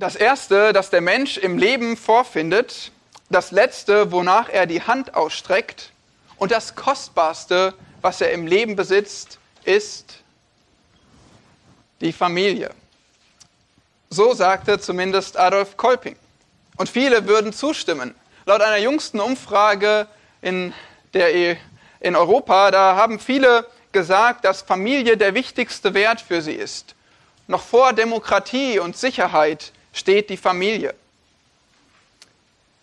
Das Erste, das der Mensch im Leben vorfindet, das Letzte, wonach er die Hand ausstreckt und das Kostbarste, was er im Leben besitzt, ist die Familie. So sagte zumindest Adolf Kolping. Und viele würden zustimmen. Laut einer jüngsten Umfrage in, der, e, in Europa, da haben viele gesagt, dass Familie der wichtigste Wert für sie ist. Noch vor Demokratie und Sicherheit steht die Familie.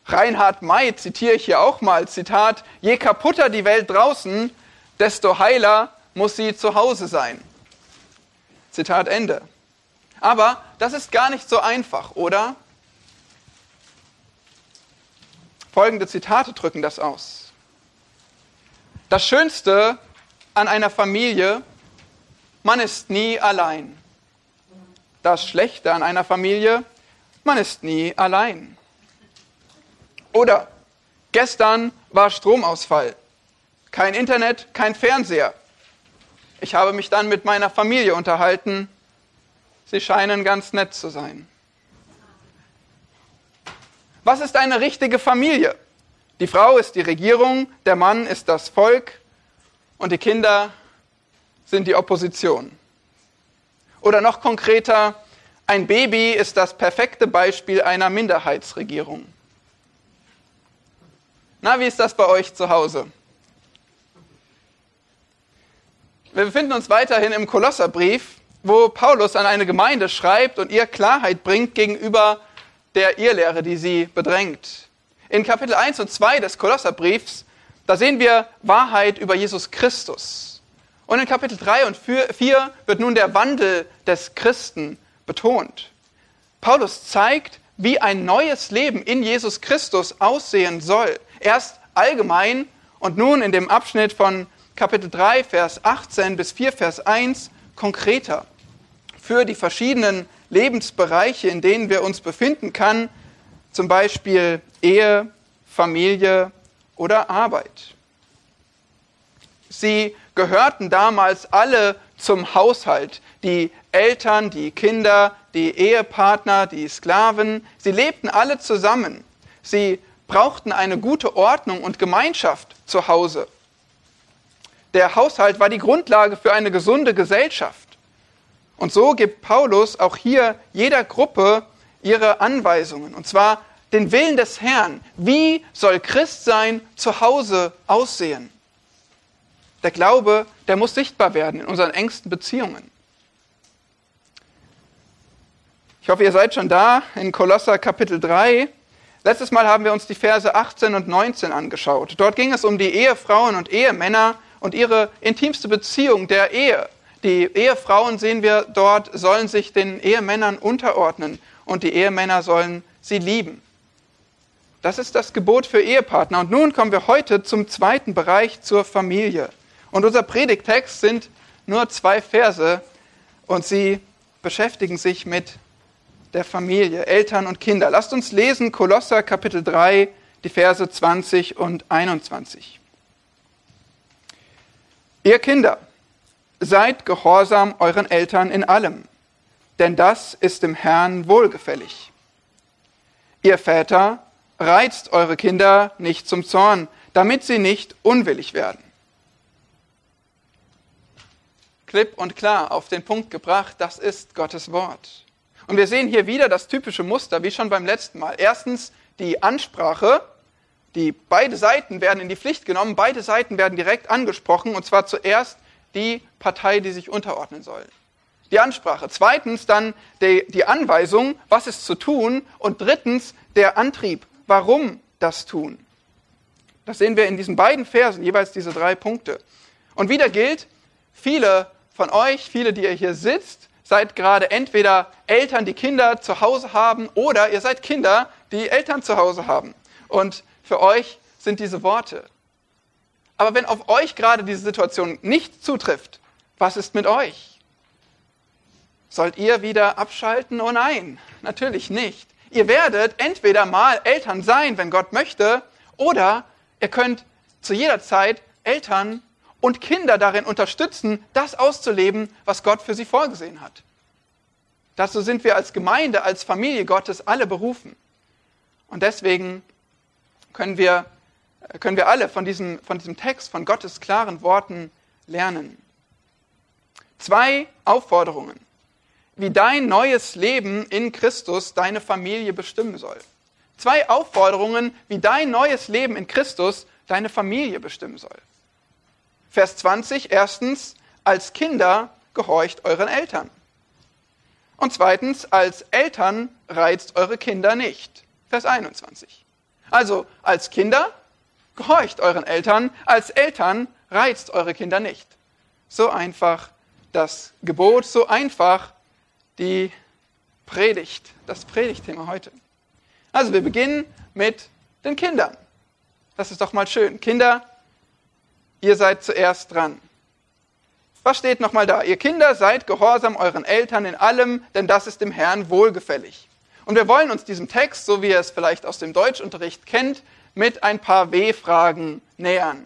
Reinhard May zitiere ich hier auch mal, Zitat, je kaputter die Welt draußen, desto heiler muss sie zu Hause sein. Zitat Ende. Aber das ist gar nicht so einfach, oder? Folgende Zitate drücken das aus. Das Schönste an einer Familie, man ist nie allein. Das Schlechte an einer Familie, man ist nie allein. Oder gestern war Stromausfall. Kein Internet, kein Fernseher. Ich habe mich dann mit meiner Familie unterhalten. Sie scheinen ganz nett zu sein. Was ist eine richtige Familie? Die Frau ist die Regierung, der Mann ist das Volk und die Kinder sind die Opposition. Oder noch konkreter, ein Baby ist das perfekte Beispiel einer Minderheitsregierung. Na, wie ist das bei euch zu Hause? Wir befinden uns weiterhin im Kolosserbrief, wo Paulus an eine Gemeinde schreibt und ihr Klarheit bringt gegenüber der Irrlehre, die sie bedrängt. In Kapitel 1 und 2 des Kolosserbriefs, da sehen wir Wahrheit über Jesus Christus. Und in Kapitel 3 und 4 wird nun der Wandel des Christen betont. Paulus zeigt, wie ein neues Leben in Jesus Christus aussehen soll. Erst allgemein und nun in dem Abschnitt von Kapitel 3, Vers 18 bis 4, Vers 1 konkreter. Für die verschiedenen Lebensbereiche, in denen wir uns befinden kann, zum Beispiel Ehe, Familie oder Arbeit. Sie gehörten damals alle zum Haushalt. Die Eltern, die Kinder, die Ehepartner, die Sklaven, sie lebten alle zusammen. Sie brauchten eine gute Ordnung und Gemeinschaft zu Hause. Der Haushalt war die Grundlage für eine gesunde Gesellschaft. Und so gibt Paulus auch hier jeder Gruppe ihre Anweisungen. Und zwar den Willen des Herrn. Wie soll Christsein zu Hause aussehen? Der Glaube, der muss sichtbar werden in unseren engsten Beziehungen. Ich hoffe, ihr seid schon da in Kolosser Kapitel 3. Letztes Mal haben wir uns die Verse 18 und 19 angeschaut. Dort ging es um die Ehefrauen und Ehemänner und ihre intimste Beziehung der Ehe. Die Ehefrauen, sehen wir dort, sollen sich den Ehemännern unterordnen und die Ehemänner sollen sie lieben. Das ist das Gebot für Ehepartner. Und nun kommen wir heute zum zweiten Bereich, zur Familie. Und unser Predigtext sind nur zwei Verse und sie beschäftigen sich mit der Familie, Eltern und Kinder. Lasst uns lesen Kolosser Kapitel 3, die Verse 20 und 21. Ihr Kinder, seid gehorsam euren Eltern in allem, denn das ist dem Herrn wohlgefällig. Ihr Väter, reizt eure Kinder nicht zum Zorn, damit sie nicht unwillig werden. Klipp und klar auf den Punkt gebracht, das ist Gottes Wort. Und wir sehen hier wieder das typische Muster, wie schon beim letzten Mal. Erstens die Ansprache, die beide Seiten werden in die Pflicht genommen, beide Seiten werden direkt angesprochen, und zwar zuerst die Partei, die sich unterordnen soll. Die Ansprache. Zweitens dann die, die Anweisung, was ist zu tun. Und drittens der Antrieb, warum das tun. Das sehen wir in diesen beiden Versen, jeweils diese drei Punkte. Und wieder gilt, viele von euch, viele, die ihr hier sitzt, seid gerade entweder Eltern, die Kinder zu Hause haben, oder ihr seid Kinder, die Eltern zu Hause haben. Und für euch sind diese Worte. Aber wenn auf euch gerade diese Situation nicht zutrifft, was ist mit euch? Sollt ihr wieder abschalten? Oh nein, natürlich nicht. Ihr werdet entweder mal Eltern sein, wenn Gott möchte, oder ihr könnt zu jeder Zeit Eltern und Kinder darin unterstützen, das auszuleben, was Gott für sie vorgesehen hat. Dazu sind wir als Gemeinde, als Familie Gottes alle berufen. Und deswegen können wir, können wir alle von diesem, von diesem Text, von Gottes klaren Worten lernen. Zwei Aufforderungen, wie dein neues Leben in Christus deine Familie bestimmen soll. Zwei Aufforderungen, wie dein neues Leben in Christus deine Familie bestimmen soll. Vers 20, erstens, als Kinder gehorcht euren Eltern. Und zweitens, als Eltern reizt eure Kinder nicht. Vers 21. Also, als Kinder gehorcht euren Eltern, als Eltern reizt eure Kinder nicht. So einfach das Gebot, so einfach die Predigt, das Predigtthema heute. Also wir beginnen mit den Kindern. Das ist doch mal schön. Kinder, ihr seid zuerst dran. Was steht nochmal da? Ihr Kinder seid gehorsam euren Eltern in allem, denn das ist dem Herrn wohlgefällig. Und wir wollen uns diesem Text, so wie ihr es vielleicht aus dem Deutschunterricht kennt, mit ein paar W-Fragen nähern.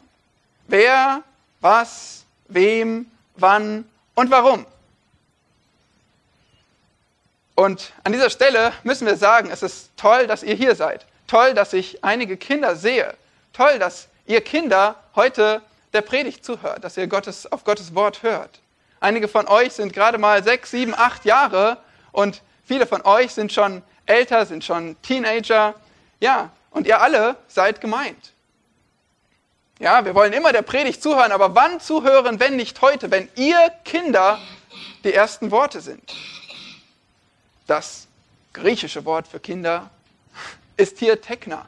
Wer, was, wem, wann und warum? Und an dieser Stelle müssen wir sagen, es ist toll, dass ihr hier seid. Toll, dass ich einige Kinder sehe. Toll, dass ihr Kinder heute der Predigt zuhört, dass ihr Gottes, auf Gottes Wort hört. Einige von euch sind gerade mal sechs, sieben, acht Jahre und viele von euch sind schon älter, sind schon Teenager. Ja, und ihr alle seid gemeint. Ja, wir wollen immer der Predigt zuhören, aber wann zuhören, wenn nicht heute, wenn ihr Kinder die ersten Worte sind? Das griechische Wort für Kinder ist hier Tekna.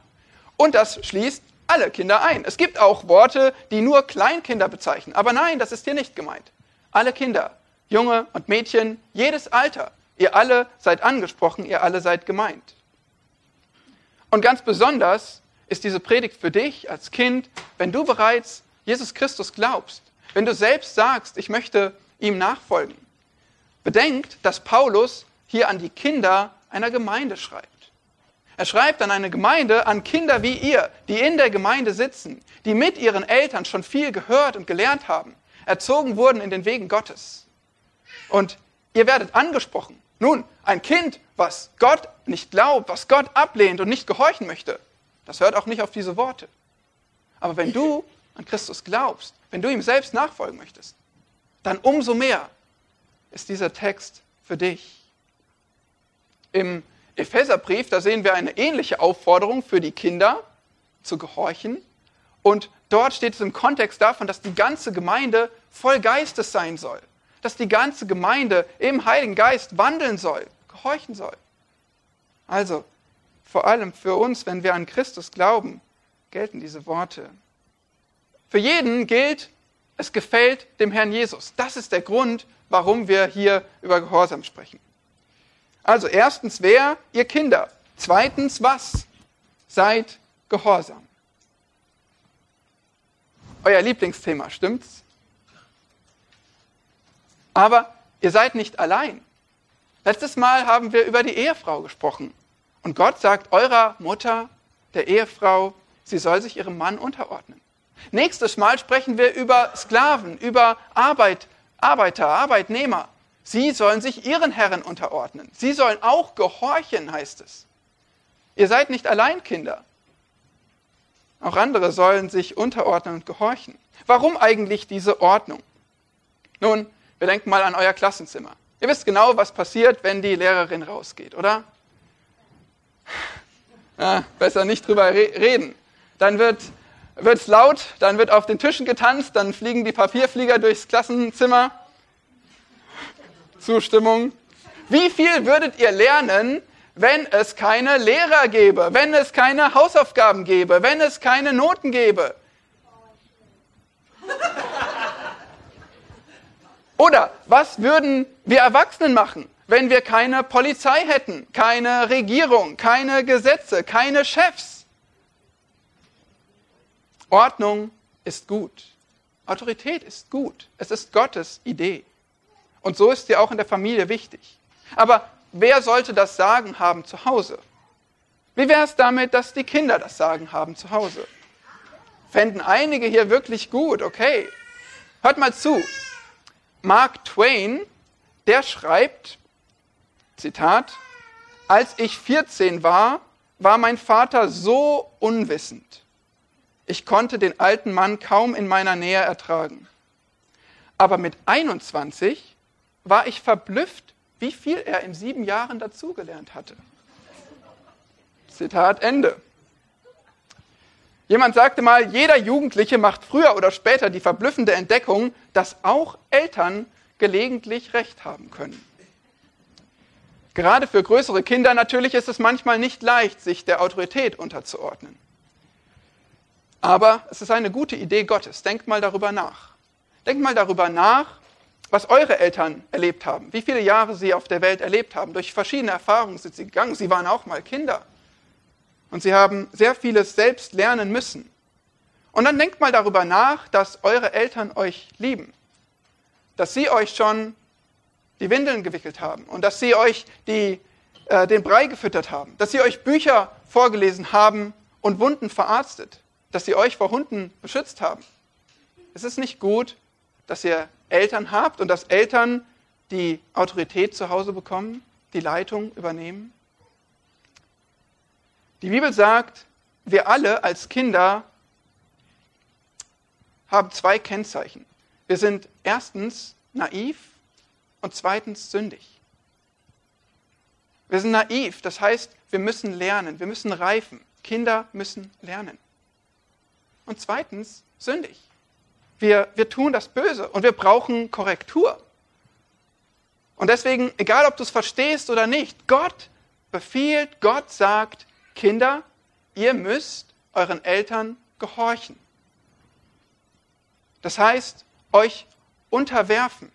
Und das schließt alle Kinder ein. Es gibt auch Worte, die nur Kleinkinder bezeichnen. Aber nein, das ist hier nicht gemeint. Alle Kinder, Junge und Mädchen, jedes Alter. Ihr alle seid angesprochen, ihr alle seid gemeint. Und ganz besonders ist diese Predigt für dich als Kind, wenn du bereits Jesus Christus glaubst, wenn du selbst sagst, ich möchte ihm nachfolgen. Bedenkt, dass Paulus hier an die Kinder einer Gemeinde schreibt. Er schreibt an eine Gemeinde, an Kinder wie ihr, die in der Gemeinde sitzen, die mit ihren Eltern schon viel gehört und gelernt haben, erzogen wurden in den Wegen Gottes. Und ihr werdet angesprochen. Nun, ein Kind, was Gott nicht glaubt, was Gott ablehnt und nicht gehorchen möchte, das hört auch nicht auf diese Worte. Aber wenn du an Christus glaubst, wenn du ihm selbst nachfolgen möchtest, dann umso mehr ist dieser Text für dich. Im Epheserbrief, da sehen wir eine ähnliche Aufforderung für die Kinder zu gehorchen. Und dort steht es im Kontext davon, dass die ganze Gemeinde voll Geistes sein soll. Dass die ganze Gemeinde im Heiligen Geist wandeln soll, gehorchen soll. Also, vor allem für uns, wenn wir an Christus glauben, gelten diese Worte. Für jeden gilt, es gefällt dem Herrn Jesus. Das ist der Grund, warum wir hier über Gehorsam sprechen. Also erstens, wer? Ihr Kinder. Zweitens, was? Seid gehorsam. Euer Lieblingsthema, stimmt's? Aber ihr seid nicht allein. Letztes Mal haben wir über die Ehefrau gesprochen. Und Gott sagt eurer Mutter, der Ehefrau, sie soll sich ihrem Mann unterordnen. Nächstes Mal sprechen wir über Sklaven, über Arbeit, Arbeiter, Arbeitnehmer. Sie sollen sich ihren Herren unterordnen. Sie sollen auch gehorchen, heißt es. Ihr seid nicht allein Kinder. Auch andere sollen sich unterordnen und gehorchen. Warum eigentlich diese Ordnung? Nun, wir denken mal an euer Klassenzimmer. Ihr wisst genau, was passiert, wenn die Lehrerin rausgeht, oder? Ja, besser nicht drüber reden. Dann wird es laut, dann wird auf den Tischen getanzt, dann fliegen die Papierflieger durchs Klassenzimmer Zustimmung. Wie viel würdet ihr lernen, wenn es keine Lehrer gäbe, wenn es keine Hausaufgaben gäbe, wenn es keine Noten gäbe? Oder was würden wir Erwachsenen machen, wenn wir keine Polizei hätten, keine Regierung, keine Gesetze, keine Chefs? Ordnung ist gut. Autorität ist gut. Es ist Gottes Idee. Und so ist sie auch in der Familie wichtig. Aber wer sollte das Sagen haben zu Hause? Wie wäre es damit, dass die Kinder das Sagen haben zu Hause? Fänden einige hier wirklich gut, okay. Hört mal zu. Mark Twain, der schreibt Zitat, als ich 14 war, war mein Vater so unwissend. Ich konnte den alten Mann kaum in meiner Nähe ertragen. Aber mit 21 war ich verblüfft, wie viel er in sieben Jahren dazugelernt hatte. Zitat Ende. Jemand sagte mal, jeder Jugendliche macht früher oder später die verblüffende Entdeckung, dass auch Eltern gelegentlich recht haben können. Gerade für größere Kinder natürlich ist es manchmal nicht leicht, sich der Autorität unterzuordnen. Aber es ist eine gute Idee Gottes. Denkt mal darüber nach. Denkt mal darüber nach, was eure Eltern erlebt haben, wie viele Jahre sie auf der Welt erlebt haben. Durch verschiedene Erfahrungen sind sie gegangen. Sie waren auch mal Kinder. Und sie haben sehr vieles selbst lernen müssen. Und dann denkt mal darüber nach, dass eure Eltern euch lieben. Dass sie euch schon die Windeln gewickelt haben und dass sie euch die, äh, den Brei gefüttert haben. Dass sie euch Bücher vorgelesen haben und Wunden verarztet. Dass sie euch vor Hunden beschützt haben. Es ist nicht gut, dass ihr Eltern habt und dass Eltern die Autorität zu Hause bekommen, die Leitung übernehmen. Die Bibel sagt, wir alle als Kinder haben zwei Kennzeichen. Wir sind erstens naiv und zweitens sündig. Wir sind naiv, das heißt, wir müssen lernen, wir müssen reifen. Kinder müssen lernen. Und zweitens sündig. Wir, wir tun das Böse und wir brauchen Korrektur. Und deswegen, egal ob du es verstehst oder nicht, Gott befiehlt, Gott sagt, Kinder, ihr müsst euren Eltern gehorchen. Das heißt, euch unterwerfen.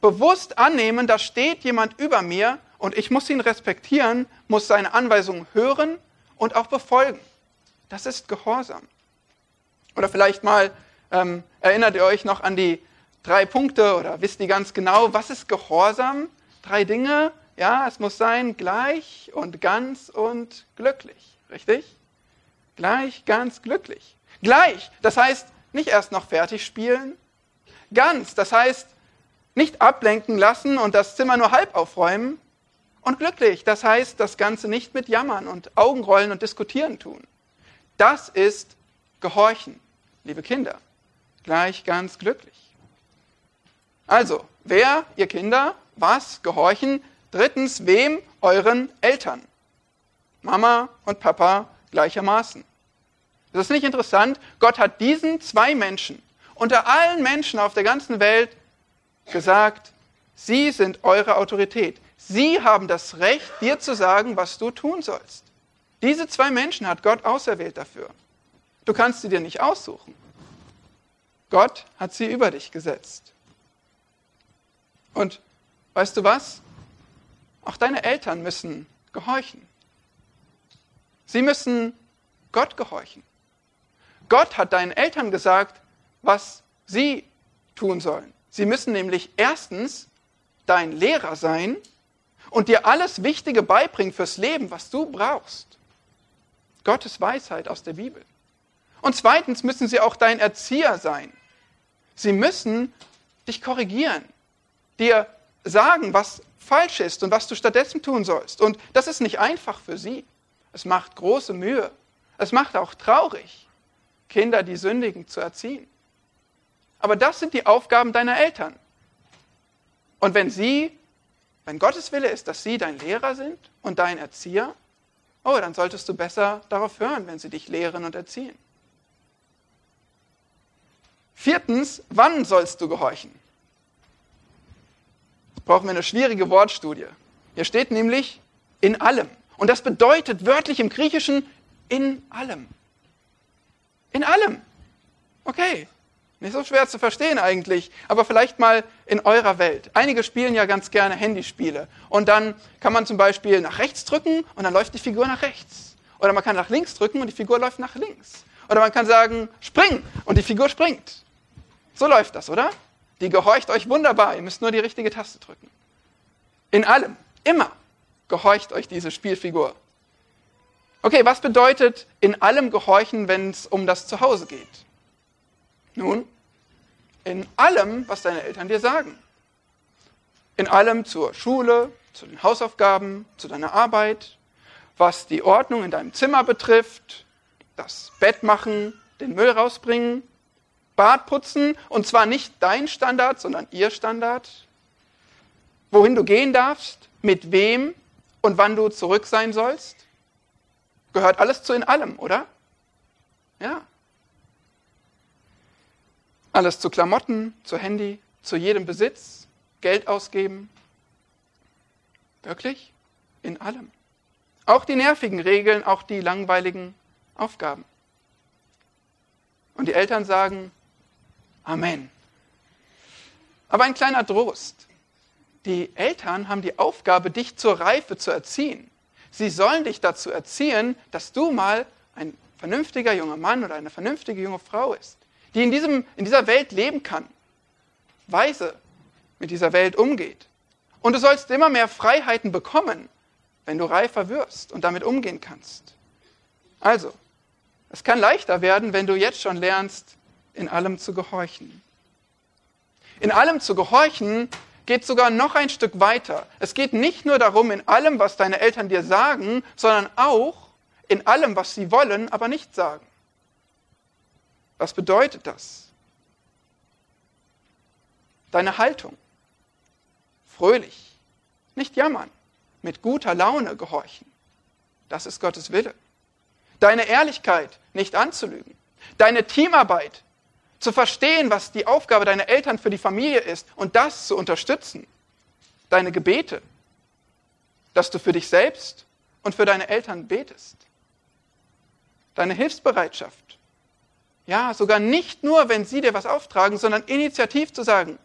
Bewusst annehmen, da steht jemand über mir und ich muss ihn respektieren, muss seine Anweisungen hören und auch befolgen. Das ist Gehorsam. Oder vielleicht mal ähm, erinnert ihr euch noch an die drei Punkte oder wisst ihr ganz genau, was ist Gehorsam? Drei Dinge, ja, es muss sein gleich und ganz und glücklich. Richtig? Gleich, ganz glücklich. Gleich, das heißt nicht erst noch fertig spielen. Ganz, das heißt nicht ablenken lassen und das Zimmer nur halb aufräumen. Und glücklich, das heißt das Ganze nicht mit Jammern und Augenrollen und Diskutieren tun. Das ist Gehorchen, liebe Kinder. Gleich ganz glücklich. Also, wer, ihr Kinder, was, gehorchen, Drittens, wem? Euren Eltern. Mama und Papa gleichermaßen. Das ist nicht interessant. Gott hat diesen zwei Menschen unter allen Menschen auf der ganzen Welt gesagt, sie sind eure Autorität. Sie haben das Recht, dir zu sagen, was du tun sollst. Diese zwei Menschen hat Gott auserwählt dafür. Du kannst sie dir nicht aussuchen. Gott hat sie über dich gesetzt. Und weißt du was? Auch deine Eltern müssen gehorchen. Sie müssen Gott gehorchen. Gott hat deinen Eltern gesagt, was sie tun sollen. Sie müssen nämlich erstens dein Lehrer sein und dir alles Wichtige beibringen fürs Leben, was du brauchst. Gottes Weisheit aus der Bibel. Und zweitens müssen sie auch dein Erzieher sein. Sie müssen dich korrigieren, dir sagen, was falsch ist und was du stattdessen tun sollst. Und das ist nicht einfach für sie. Es macht große Mühe. Es macht auch traurig, Kinder, die sündigen, zu erziehen. Aber das sind die Aufgaben deiner Eltern. Und wenn sie, wenn Gottes Wille ist, dass sie dein Lehrer sind und dein Erzieher, oh, dann solltest du besser darauf hören, wenn sie dich lehren und erziehen. Viertens, wann sollst du gehorchen? brauchen wir eine schwierige Wortstudie. Hier steht nämlich in allem. Und das bedeutet wörtlich im Griechischen in allem. In allem. Okay, nicht so schwer zu verstehen eigentlich, aber vielleicht mal in eurer Welt. Einige spielen ja ganz gerne Handyspiele. Und dann kann man zum Beispiel nach rechts drücken und dann läuft die Figur nach rechts. Oder man kann nach links drücken und die Figur läuft nach links. Oder man kann sagen, spring und die Figur springt. So läuft das, oder? Die gehorcht euch wunderbar. Ihr müsst nur die richtige Taste drücken. In allem, immer gehorcht euch diese Spielfigur. Okay, was bedeutet in allem gehorchen, wenn es um das Zuhause geht? Nun, in allem, was deine Eltern dir sagen. In allem zur Schule, zu den Hausaufgaben, zu deiner Arbeit, was die Ordnung in deinem Zimmer betrifft, das Bett machen, den Müll rausbringen, Bad putzen, und zwar nicht dein Standard, sondern ihr Standard, wohin du gehen darfst, mit wem und wann du zurück sein sollst. Gehört alles zu in allem, oder? Ja. Alles zu Klamotten, zu Handy, zu jedem Besitz, Geld ausgeben. Wirklich? In allem. Auch die nervigen Regeln, auch die langweiligen Aufgaben. Und die Eltern sagen, Amen. Aber ein kleiner Trost. Die Eltern haben die Aufgabe, dich zur Reife zu erziehen. Sie sollen dich dazu erziehen, dass du mal ein vernünftiger junger Mann oder eine vernünftige junge Frau ist, die in, diesem, in dieser Welt leben kann, weise mit dieser Welt umgeht. Und du sollst immer mehr Freiheiten bekommen, wenn du reifer wirst und damit umgehen kannst. Also, es kann leichter werden, wenn du jetzt schon lernst, in allem zu gehorchen. In allem zu gehorchen geht sogar noch ein Stück weiter. Es geht nicht nur darum, in allem, was deine Eltern dir sagen, sondern auch in allem, was sie wollen, aber nicht sagen. Was bedeutet das? Deine Haltung. Fröhlich, nicht jammern, mit guter Laune gehorchen. Das ist Gottes Wille. Deine Ehrlichkeit, nicht anzulügen. Deine Teamarbeit, zu verstehen, was die Aufgabe deiner Eltern für die Familie ist und das zu unterstützen. Deine Gebete, dass du für dich selbst und für deine Eltern betest. Deine Hilfsbereitschaft. Ja, sogar nicht nur, wenn sie dir was auftragen, sondern initiativ zu sagen,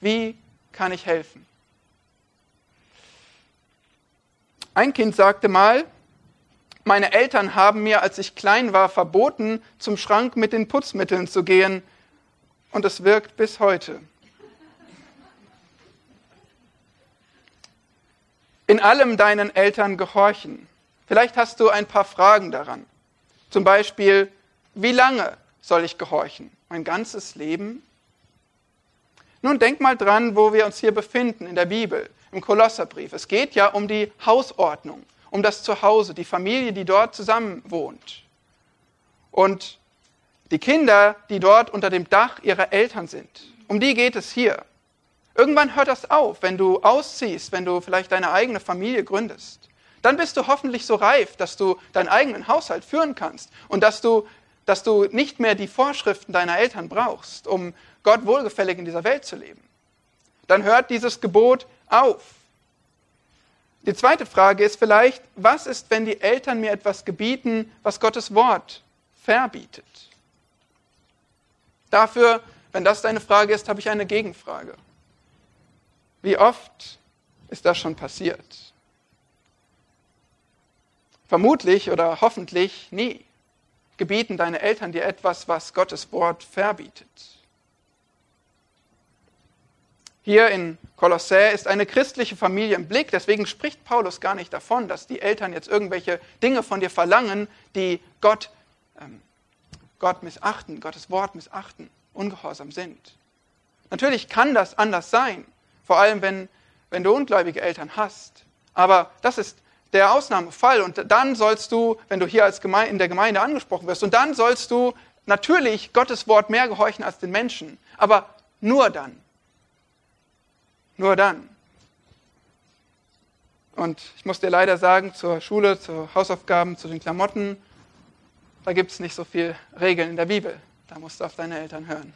wie kann ich helfen? Ein Kind sagte mal, meine Eltern haben mir, als ich klein war, verboten, zum Schrank mit den Putzmitteln zu gehen, und es wirkt bis heute. In allem deinen Eltern gehorchen. Vielleicht hast du ein paar Fragen daran. Zum Beispiel, wie lange soll ich gehorchen? Mein ganzes Leben? Nun denk mal dran, wo wir uns hier befinden in der Bibel, im Kolosserbrief. Es geht ja um die Hausordnung, um das Zuhause, die Familie, die dort zusammen wohnt. Und die Kinder, die dort unter dem Dach ihrer Eltern sind. Um die geht es hier. Irgendwann hört das auf, wenn du ausziehst, wenn du vielleicht deine eigene Familie gründest. Dann bist du hoffentlich so reif, dass du deinen eigenen Haushalt führen kannst und dass du, dass du nicht mehr die Vorschriften deiner Eltern brauchst, um Gott wohlgefällig in dieser Welt zu leben. Dann hört dieses Gebot auf. Die zweite Frage ist vielleicht, was ist, wenn die Eltern mir etwas gebieten, was Gottes Wort verbietet? Dafür, wenn das deine Frage ist, habe ich eine Gegenfrage. Wie oft ist das schon passiert? Vermutlich oder hoffentlich nie gebieten deine Eltern dir etwas, was Gottes Wort verbietet. Hier in Kolossä ist eine christliche Familie im Blick, deswegen spricht Paulus gar nicht davon, dass die Eltern jetzt irgendwelche Dinge von dir verlangen, die Gott ähm, Gott missachten, Gottes Wort missachten, ungehorsam sind. Natürlich kann das anders sein, vor allem wenn, wenn du ungläubige Eltern hast. Aber das ist der Ausnahmefall und dann sollst du, wenn du hier als Gemeinde, in der Gemeinde angesprochen wirst, und dann sollst du natürlich Gottes Wort mehr gehorchen als den Menschen, aber nur dann. Nur dann. Und ich muss dir leider sagen, zur Schule, zu Hausaufgaben, zu den Klamotten, da gibt es nicht so viel Regeln in der Bibel. Da musst du auf deine Eltern hören.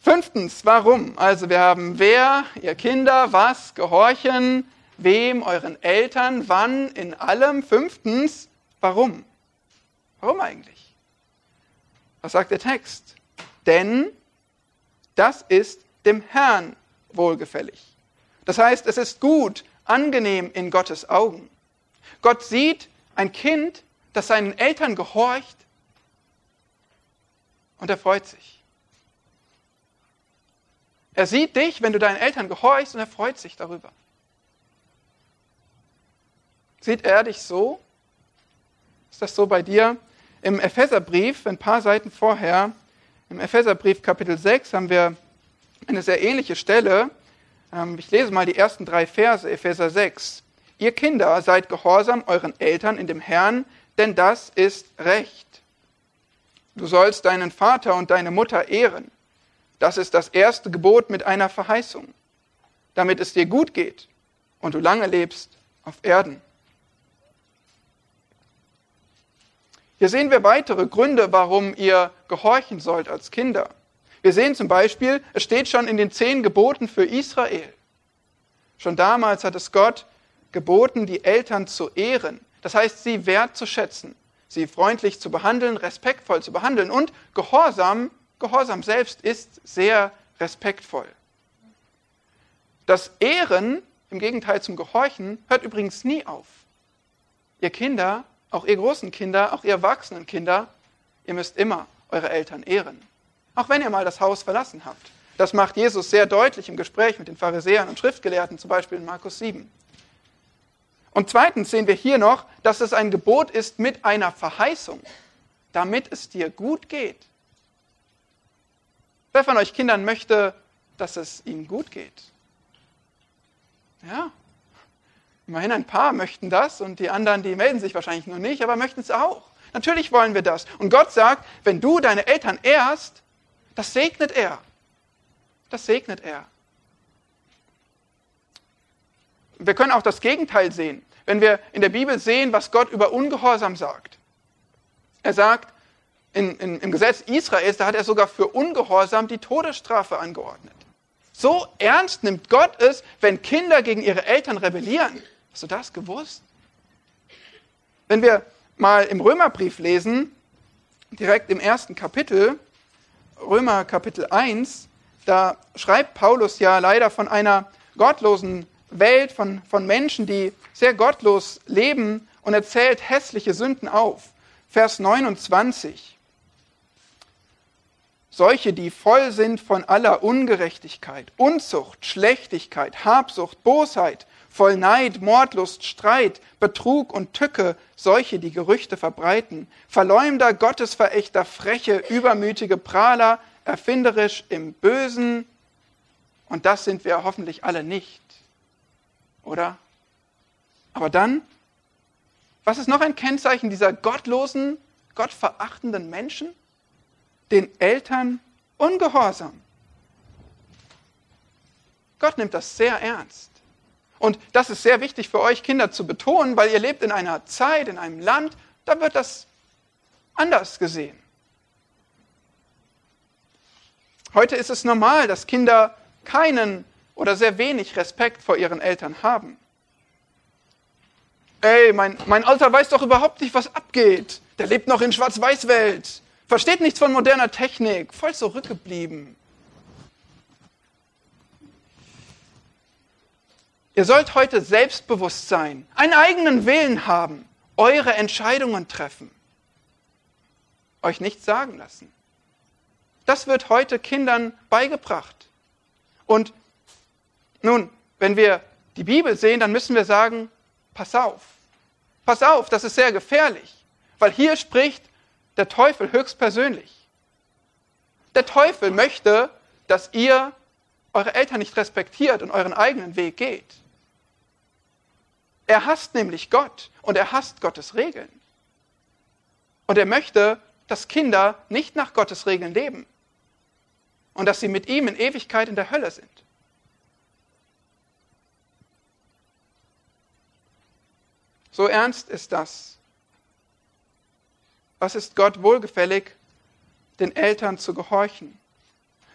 Fünftens, warum? Also wir haben wer, ihr Kinder, was, gehorchen, wem, euren Eltern, wann, in allem. Fünftens, warum? Warum eigentlich? Was sagt der Text? Denn das ist dem Herrn wohlgefällig. Das heißt, es ist gut, angenehm in Gottes Augen. Gott sieht ein Kind, das seinen Eltern gehorcht und er freut sich. Er sieht dich, wenn du deinen Eltern gehorchst und er freut sich darüber. Sieht er dich so? Ist das so bei dir? Im Epheserbrief, ein paar Seiten vorher, im Epheserbrief Kapitel 6 haben wir eine sehr ähnliche Stelle. Ähm, ich lese mal die ersten drei Verse, Epheser 6. Ihr Kinder seid gehorsam euren Eltern in dem Herrn, denn das ist Recht. Du sollst deinen Vater und deine Mutter ehren. Das ist das erste Gebot mit einer Verheißung, damit es dir gut geht und du lange lebst auf Erden. Hier sehen wir weitere Gründe, warum ihr gehorchen sollt als Kinder. Wir sehen zum Beispiel, es steht schon in den zehn Geboten für Israel. Schon damals hat es Gott geboten, die Eltern zu ehren. Das heißt, sie wertzuschätzen, sie freundlich zu behandeln, respektvoll zu behandeln und Gehorsam, Gehorsam selbst ist sehr respektvoll. Das Ehren, im Gegenteil zum Gehorchen, hört übrigens nie auf. Ihr Kinder, auch ihr großen Kinder, auch ihr erwachsenen Kinder, ihr müsst immer eure Eltern ehren. Auch wenn ihr mal das Haus verlassen habt. Das macht Jesus sehr deutlich im Gespräch mit den Pharisäern und Schriftgelehrten, zum Beispiel in Markus 7. Und zweitens sehen wir hier noch, dass es ein Gebot ist mit einer Verheißung, damit es dir gut geht. Wer von euch Kindern möchte, dass es ihm gut geht? Ja, immerhin ein paar möchten das und die anderen, die melden sich wahrscheinlich nur nicht, aber möchten es auch. Natürlich wollen wir das. Und Gott sagt, wenn du deine Eltern ehrst, das segnet er. Das segnet er. Wir können auch das Gegenteil sehen, wenn wir in der Bibel sehen, was Gott über Ungehorsam sagt. Er sagt, in, in, im Gesetz Israels, da hat er sogar für Ungehorsam die Todesstrafe angeordnet. So ernst nimmt Gott es, wenn Kinder gegen ihre Eltern rebellieren. Hast du das gewusst? Wenn wir mal im Römerbrief lesen, direkt im ersten Kapitel, Römer Kapitel 1, da schreibt Paulus ja leider von einer gottlosen Welt von, von Menschen, die sehr gottlos leben und erzählt hässliche Sünden auf. Vers 29. Solche, die voll sind von aller Ungerechtigkeit, Unzucht, Schlechtigkeit, Habsucht, Bosheit, voll Neid, Mordlust, Streit, Betrug und Tücke, solche, die Gerüchte verbreiten, Verleumder, Gottesverächter, freche, übermütige Prahler, erfinderisch im Bösen. Und das sind wir hoffentlich alle nicht oder? Aber dann, was ist noch ein Kennzeichen dieser gottlosen, gottverachtenden Menschen? Den Eltern ungehorsam. Gott nimmt das sehr ernst. Und das ist sehr wichtig für euch Kinder zu betonen, weil ihr lebt in einer Zeit, in einem Land, da wird das anders gesehen. Heute ist es normal, dass Kinder keinen oder sehr wenig Respekt vor ihren Eltern haben. Ey, mein, mein Alter weiß doch überhaupt nicht, was abgeht. Der lebt noch in Schwarz-Weiß-Welt. Versteht nichts von moderner Technik. Voll zurückgeblieben. Ihr sollt heute selbstbewusst sein, einen eigenen Willen haben, eure Entscheidungen treffen. Euch nichts sagen lassen. Das wird heute Kindern beigebracht. Und nun, wenn wir die Bibel sehen, dann müssen wir sagen, pass auf. Pass auf, das ist sehr gefährlich, weil hier spricht der Teufel höchstpersönlich. Der Teufel möchte, dass ihr eure Eltern nicht respektiert und euren eigenen Weg geht. Er hasst nämlich Gott und er hasst Gottes Regeln. Und er möchte, dass Kinder nicht nach Gottes Regeln leben und dass sie mit ihm in Ewigkeit in der Hölle sind. So ernst ist das. Was ist Gott wohlgefällig, den Eltern zu gehorchen?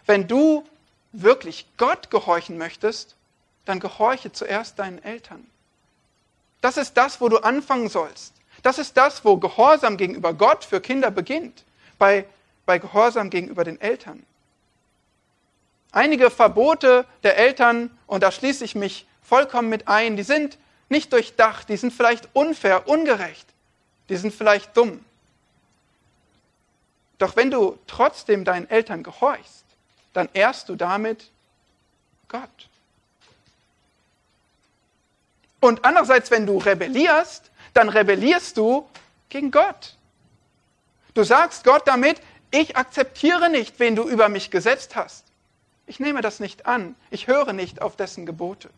Wenn du wirklich Gott gehorchen möchtest, dann gehorche zuerst deinen Eltern. Das ist das, wo du anfangen sollst. Das ist das, wo Gehorsam gegenüber Gott für Kinder beginnt, bei, bei Gehorsam gegenüber den Eltern. Einige Verbote der Eltern, und da schließe ich mich vollkommen mit ein, die sind nicht durchdacht, die sind vielleicht unfair, ungerecht, die sind vielleicht dumm. Doch wenn du trotzdem deinen Eltern gehorchst, dann ehrst du damit Gott. Und andererseits, wenn du rebellierst, dann rebellierst du gegen Gott. Du sagst Gott damit, ich akzeptiere nicht, wen du über mich gesetzt hast. Ich nehme das nicht an. Ich höre nicht auf dessen Gebote.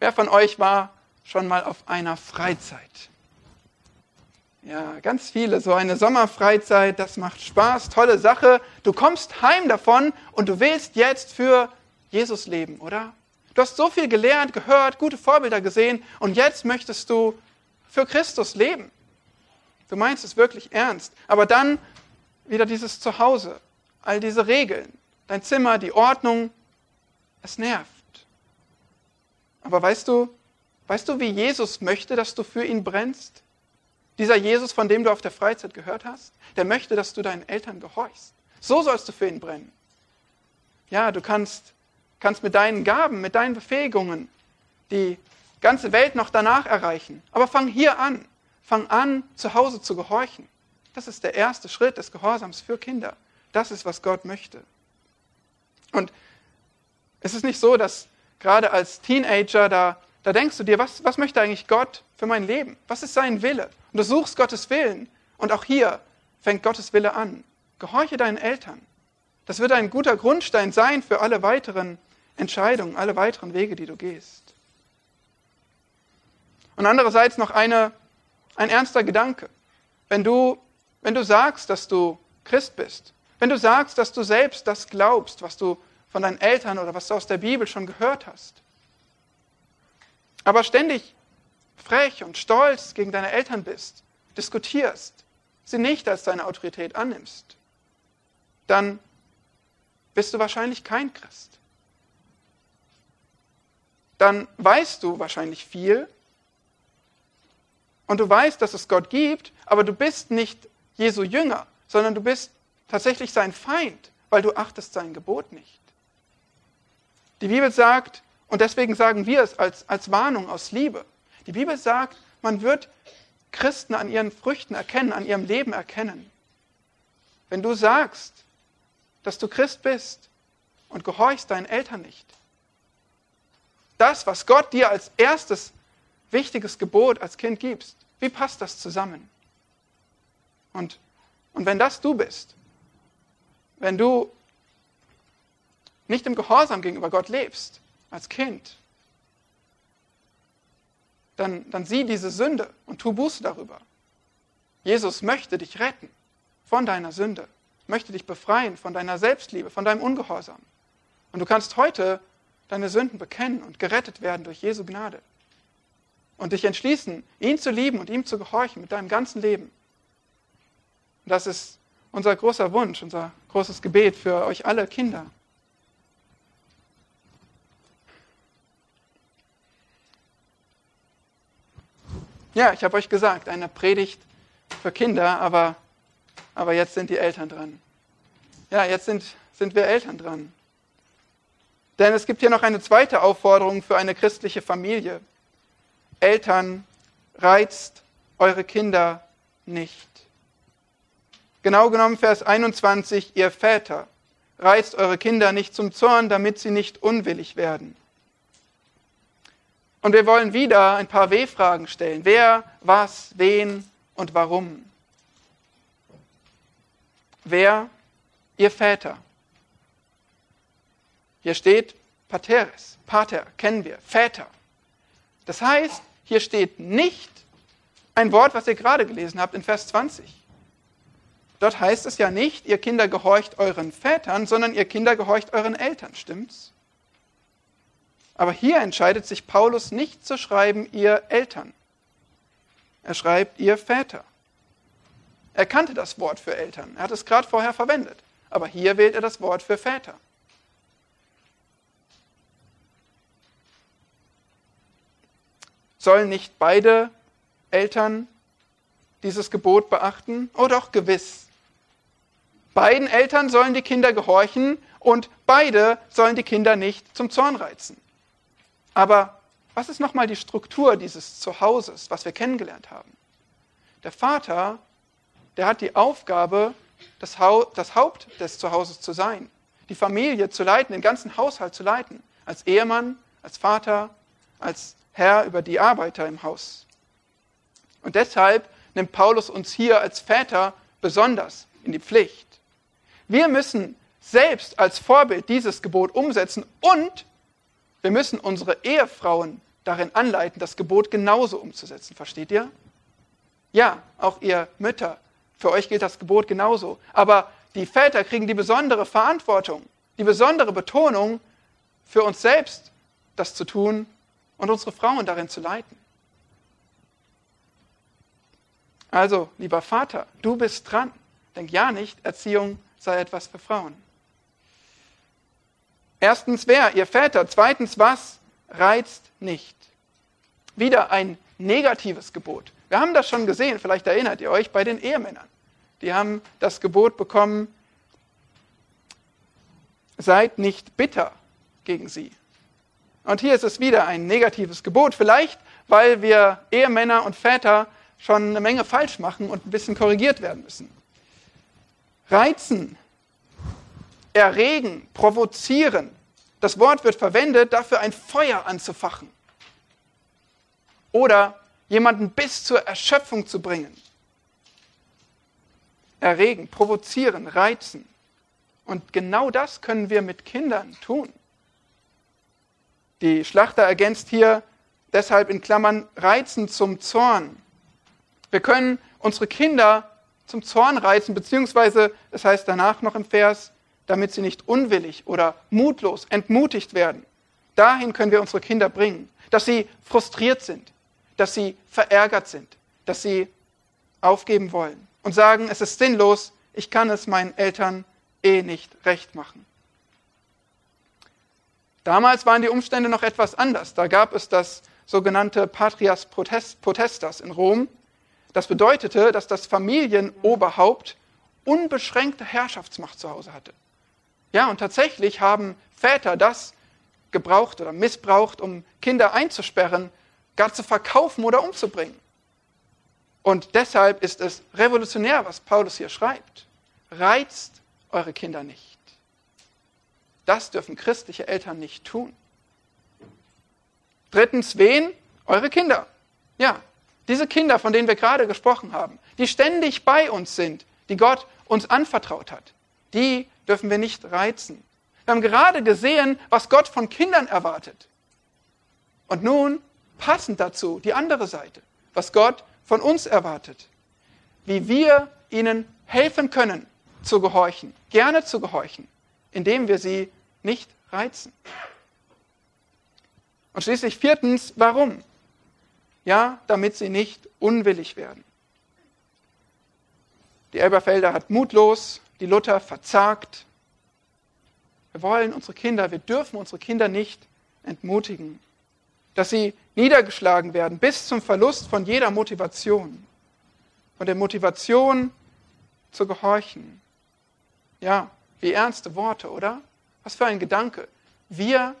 Wer von euch war schon mal auf einer Freizeit? Ja, ganz viele. So eine Sommerfreizeit, das macht Spaß, tolle Sache. Du kommst heim davon und du willst jetzt für Jesus leben, oder? Du hast so viel gelernt, gehört, gute Vorbilder gesehen und jetzt möchtest du für Christus leben. Du meinst es wirklich ernst. Aber dann wieder dieses Zuhause, all diese Regeln, dein Zimmer, die Ordnung, es nervt. Aber weißt du, weißt du, wie Jesus möchte, dass du für ihn brennst? Dieser Jesus, von dem du auf der Freizeit gehört hast, der möchte, dass du deinen Eltern gehorchst. So sollst du für ihn brennen. Ja, du kannst, kannst mit deinen Gaben, mit deinen Befähigungen die ganze Welt noch danach erreichen. Aber fang hier an. Fang an, zu Hause zu gehorchen. Das ist der erste Schritt des Gehorsams für Kinder. Das ist, was Gott möchte. Und es ist nicht so, dass gerade als Teenager, da, da denkst du dir, was, was möchte eigentlich Gott für mein Leben? Was ist sein Wille? Und du suchst Gottes Willen. Und auch hier fängt Gottes Wille an. Gehorche deinen Eltern. Das wird ein guter Grundstein sein für alle weiteren Entscheidungen, alle weiteren Wege, die du gehst. Und andererseits noch eine, ein ernster Gedanke. Wenn du, wenn du sagst, dass du Christ bist, wenn du sagst, dass du selbst das glaubst, was du von deinen Eltern oder was du aus der Bibel schon gehört hast, aber ständig frech und stolz gegen deine Eltern bist, diskutierst, sie nicht als deine Autorität annimmst, dann bist du wahrscheinlich kein Christ. Dann weißt du wahrscheinlich viel und du weißt, dass es Gott gibt, aber du bist nicht Jesu Jünger, sondern du bist tatsächlich sein Feind, weil du achtest sein Gebot nicht. Die Bibel sagt, und deswegen sagen wir es als, als Warnung aus Liebe, die Bibel sagt, man wird Christen an ihren Früchten erkennen, an ihrem Leben erkennen. Wenn du sagst, dass du Christ bist und gehorchst deinen Eltern nicht, das, was Gott dir als erstes wichtiges Gebot als Kind gibst, wie passt das zusammen? Und, und wenn das du bist, wenn du nicht im Gehorsam gegenüber Gott lebst, als Kind, dann, dann sieh diese Sünde und tu Buße darüber. Jesus möchte dich retten von deiner Sünde, möchte dich befreien von deiner Selbstliebe, von deinem Ungehorsam. Und du kannst heute deine Sünden bekennen und gerettet werden durch Jesu Gnade und dich entschließen, ihn zu lieben und ihm zu gehorchen mit deinem ganzen Leben. das ist unser großer Wunsch, unser großes Gebet für euch alle Kinder. Ja, ich habe euch gesagt, eine Predigt für Kinder, aber, aber jetzt sind die Eltern dran. Ja, jetzt sind, sind wir Eltern dran. Denn es gibt hier noch eine zweite Aufforderung für eine christliche Familie. Eltern, reizt eure Kinder nicht. Genau genommen Vers 21, ihr Väter, reizt eure Kinder nicht zum Zorn, damit sie nicht unwillig werden. Und wir wollen wieder ein paar W-Fragen stellen. Wer, was, wen und warum? Wer? Ihr Väter. Hier steht Pateres, Pater, kennen wir, Väter. Das heißt, hier steht nicht ein Wort, was ihr gerade gelesen habt in Vers 20. Dort heißt es ja nicht, ihr Kinder gehorcht euren Vätern, sondern ihr Kinder gehorcht euren Eltern, stimmt's? Aber hier entscheidet sich Paulus nicht zu schreiben, ihr Eltern. Er schreibt, ihr Väter. Er kannte das Wort für Eltern. Er hat es gerade vorher verwendet. Aber hier wählt er das Wort für Väter. Sollen nicht beide Eltern dieses Gebot beachten? Oh doch, gewiss. Beiden Eltern sollen die Kinder gehorchen und beide sollen die Kinder nicht zum Zorn reizen. Aber was ist nochmal die Struktur dieses Zuhauses, was wir kennengelernt haben? Der Vater, der hat die Aufgabe, das, Haupt des Zuhauses zu sein, die Familie zu leiten, den ganzen Haushalt zu leiten, als Ehemann, als Vater, als Herr über die Arbeiter im Haus. Und deshalb nimmt Paulus uns hier als Väter besonders in die Pflicht. Wir müssen selbst als Vorbild dieses Gebot umsetzen und wir müssen unsere Ehefrauen darin anleiten, das Gebot genauso umzusetzen. Versteht ihr? Ja, auch ihr Mütter. Für euch gilt das Gebot genauso. Aber die Väter kriegen die besondere Verantwortung, die besondere Betonung, für uns selbst das zu tun und unsere Frauen darin zu leiten. Also, lieber Vater, du bist dran. Denk ja nicht, Erziehung sei etwas für Frauen. Erstens, wer? Ihr Väter. Zweitens, was? Reizt nicht. Wieder ein negatives Gebot. Wir haben das schon gesehen, vielleicht erinnert ihr euch, bei den Ehemännern. Die haben das Gebot bekommen, seid nicht bitter gegen sie. Und hier ist es wieder ein negatives Gebot, vielleicht weil wir Ehemänner und Väter schon eine Menge falsch machen und ein bisschen korrigiert werden müssen. Reizen, erregen, provozieren. Das Wort wird verwendet, dafür ein Feuer anzufachen. Oder jemanden bis zur Erschöpfung zu bringen. Erregen, provozieren, reizen. Und genau das können wir mit Kindern tun. Die Schlachter ergänzt hier deshalb in Klammern reizen zum Zorn. Wir können unsere Kinder zum Zorn reizen, beziehungsweise, das heißt danach noch im Vers, damit sie nicht unwillig oder mutlos, entmutigt werden. Dahin können wir unsere Kinder bringen, dass sie frustriert sind, dass sie verärgert sind, dass sie aufgeben wollen und sagen, es ist sinnlos, ich kann es meinen Eltern eh nicht recht machen. Damals waren die Umstände noch etwas anders. Da gab es das sogenannte Patrias Potestas in Rom. Das bedeutete, dass das Familienoberhaupt unbeschränkte Herrschaftsmacht zu Hause hatte. Ja, und tatsächlich haben Väter das gebraucht oder missbraucht, um Kinder einzusperren, gar zu verkaufen oder umzubringen. Und deshalb ist es revolutionär, was Paulus hier schreibt. Reizt eure Kinder nicht. Das dürfen christliche Eltern nicht tun. Drittens, wen? Eure Kinder. Ja, diese Kinder, von denen wir gerade gesprochen haben, die ständig bei uns sind, die Gott uns anvertraut hat, die dürfen wir nicht reizen. Wir haben gerade gesehen, was Gott von Kindern erwartet. Und nun passend dazu die andere Seite, was Gott von uns erwartet. Wie wir ihnen helfen können zu gehorchen, gerne zu gehorchen, indem wir sie nicht reizen. Und schließlich viertens, warum? Ja, damit sie nicht unwillig werden. Die Elberfelder hat mutlos, die Luther verzagt. Wir wollen unsere Kinder, wir dürfen unsere Kinder nicht entmutigen, dass sie niedergeschlagen werden bis zum Verlust von jeder Motivation, von der Motivation zu gehorchen. Ja, wie ernste Worte, oder? Was für ein Gedanke. Wir,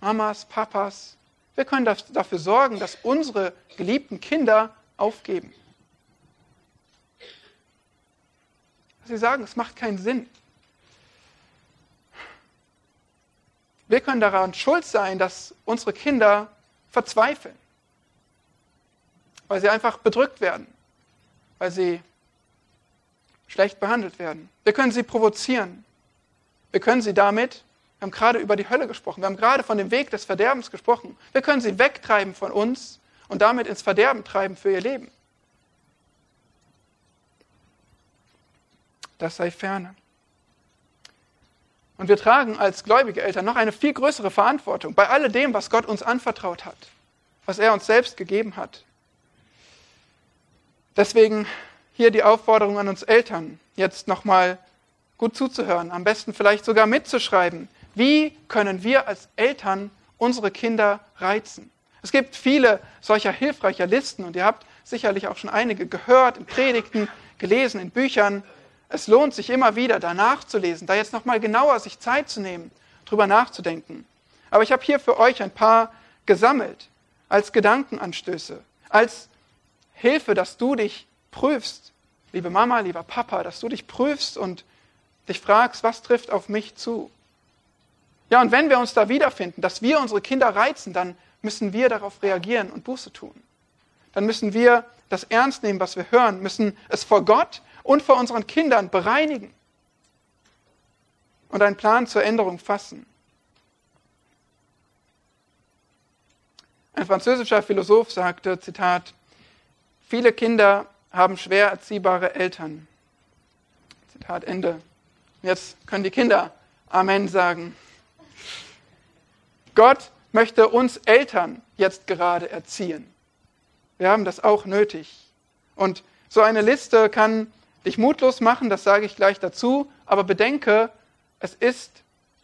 Mamas, Papas, wir können dafür sorgen, dass unsere geliebten Kinder aufgeben. Sie sagen, es macht keinen Sinn. Wir können daran schuld sein, dass unsere Kinder verzweifeln, weil sie einfach bedrückt werden, weil sie schlecht behandelt werden. Wir können sie provozieren. Wir können sie damit wir haben gerade über die Hölle gesprochen. Wir haben gerade von dem Weg des Verderbens gesprochen. Wir können sie wegtreiben von uns und damit ins Verderben treiben für ihr Leben. Das sei ferne. Und wir tragen als gläubige Eltern noch eine viel größere Verantwortung bei alledem, was Gott uns anvertraut hat, was er uns selbst gegeben hat. Deswegen hier die Aufforderung an uns Eltern, jetzt nochmal gut zuzuhören, am besten vielleicht sogar mitzuschreiben, wie können wir als Eltern unsere Kinder reizen? Es gibt viele solcher hilfreicher Listen und ihr habt sicherlich auch schon einige gehört, in Predigten, gelesen, in Büchern. Es lohnt sich immer wieder, danach zu lesen, da jetzt nochmal genauer sich Zeit zu nehmen, drüber nachzudenken. Aber ich habe hier für euch ein paar gesammelt, als Gedankenanstöße, als Hilfe, dass du dich prüfst, liebe Mama, lieber Papa, dass du dich prüfst und dich fragst, was trifft auf mich zu? Ja, und wenn wir uns da wiederfinden, dass wir unsere Kinder reizen, dann müssen wir darauf reagieren und Buße tun. Dann müssen wir das ernst nehmen, was wir hören, müssen es vor Gott und vor unseren Kindern bereinigen. und einen Plan zur Änderung fassen. Ein französischer Philosoph sagte, Zitat, viele Kinder haben schwer erziehbare Eltern. Zitat Ende. Jetzt können die Kinder Amen sagen. Gott möchte uns Eltern jetzt gerade erziehen. Wir haben das auch nötig. Und so eine Liste kann dich mutlos machen, das sage ich gleich dazu, aber bedenke, es ist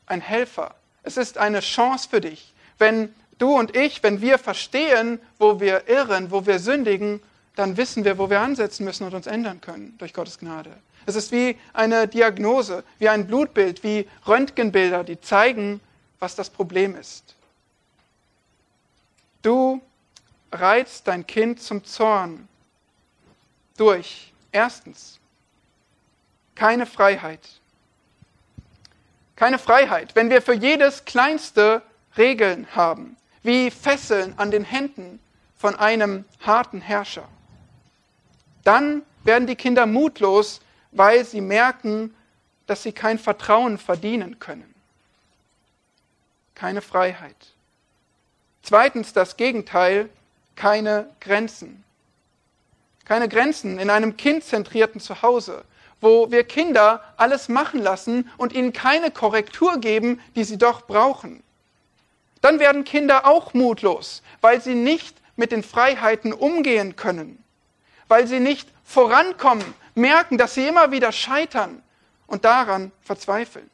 ein Helfer. Es ist eine Chance für dich. Wenn du und ich, wenn wir verstehen, wo wir irren, wo wir sündigen, dann wissen wir, wo wir ansetzen müssen und uns ändern können durch Gottes Gnade. Es ist wie eine Diagnose, wie ein Blutbild, wie Röntgenbilder, die zeigen, was das Problem ist. Du reizt dein Kind zum Zorn durch erstens keine Freiheit. Keine Freiheit, wenn wir für jedes kleinste Regeln haben, wie Fesseln an den Händen von einem harten Herrscher. Dann werden die Kinder mutlos, weil sie merken, dass sie kein Vertrauen verdienen können. Keine Freiheit. Zweitens das Gegenteil, keine Grenzen. Keine Grenzen in einem kindzentrierten Zuhause, wo wir Kinder alles machen lassen und ihnen keine Korrektur geben, die sie doch brauchen. Dann werden Kinder auch mutlos, weil sie nicht mit den Freiheiten umgehen können, weil sie nicht vorankommen, merken, dass sie immer wieder scheitern und daran verzweifeln.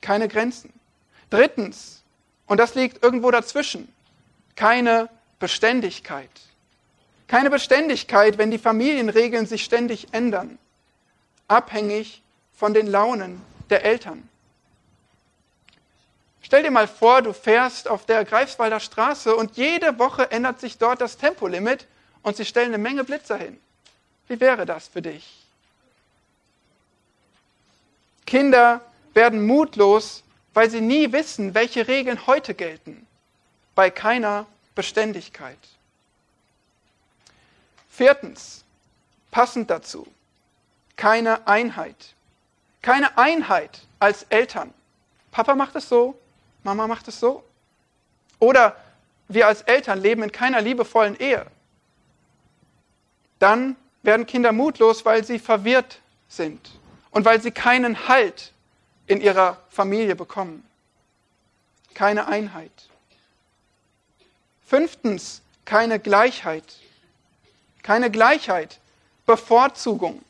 Keine Grenzen. Drittens, und das liegt irgendwo dazwischen, keine Beständigkeit. Keine Beständigkeit, wenn die Familienregeln sich ständig ändern, abhängig von den Launen der Eltern. Stell dir mal vor, du fährst auf der Greifswalder Straße und jede Woche ändert sich dort das Tempolimit und sie stellen eine Menge Blitzer hin. Wie wäre das für dich? Kinder werden mutlos, weil sie nie wissen, welche Regeln heute gelten, bei keiner Beständigkeit. Viertens, passend dazu, keine Einheit. Keine Einheit als Eltern. Papa macht es so, Mama macht es so. Oder wir als Eltern leben in keiner liebevollen Ehe. Dann werden Kinder mutlos, weil sie verwirrt sind und weil sie keinen Halt in ihrer Familie bekommen. Keine Einheit. Fünftens, keine Gleichheit. Keine Gleichheit, Bevorzugung.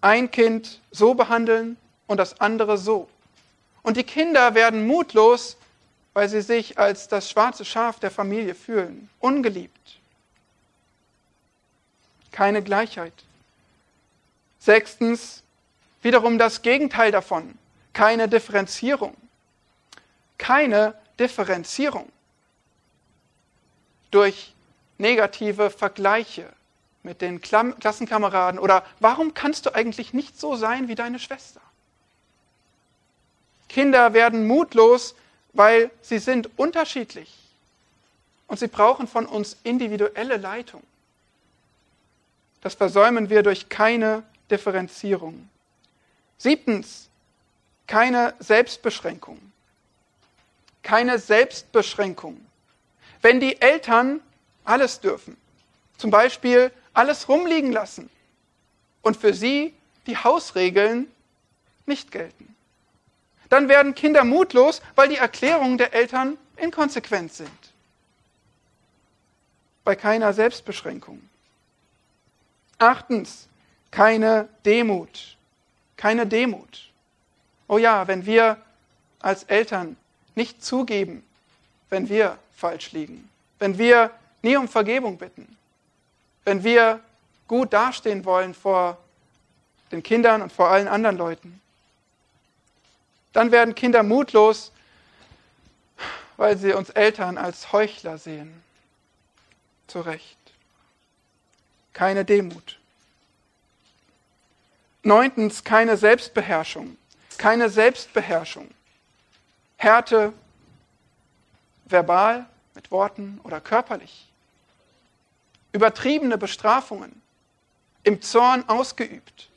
Ein Kind so behandeln und das andere so. Und die Kinder werden mutlos, weil sie sich als das schwarze Schaf der Familie fühlen, ungeliebt. Keine Gleichheit. Sechstens, wiederum das Gegenteil davon, keine Differenzierung. Keine Differenzierung durch negative Vergleiche mit den Klassenkameraden oder warum kannst du eigentlich nicht so sein wie deine Schwester? Kinder werden mutlos, weil sie sind unterschiedlich. Und sie brauchen von uns individuelle Leitung. Das versäumen wir durch keine Differenzierung. Siebtens, keine Selbstbeschränkung. Keine Selbstbeschränkung. Wenn die Eltern alles dürfen, zum Beispiel alles rumliegen lassen und für sie die Hausregeln nicht gelten dann werden Kinder mutlos, weil die Erklärungen der Eltern inkonsequent sind. Bei keiner Selbstbeschränkung. Achtens, keine Demut. Keine Demut. Oh ja, wenn wir als Eltern nicht zugeben, wenn wir falsch liegen, wenn wir nie um Vergebung bitten, wenn wir gut dastehen wollen vor den Kindern und vor allen anderen Leuten, dann werden Kinder mutlos, weil sie uns Eltern als Heuchler sehen. Zu Recht. Keine Demut. Neuntens, keine Selbstbeherrschung. Keine Selbstbeherrschung. Härte, verbal, mit Worten oder körperlich. Übertriebene Bestrafungen, im Zorn ausgeübt.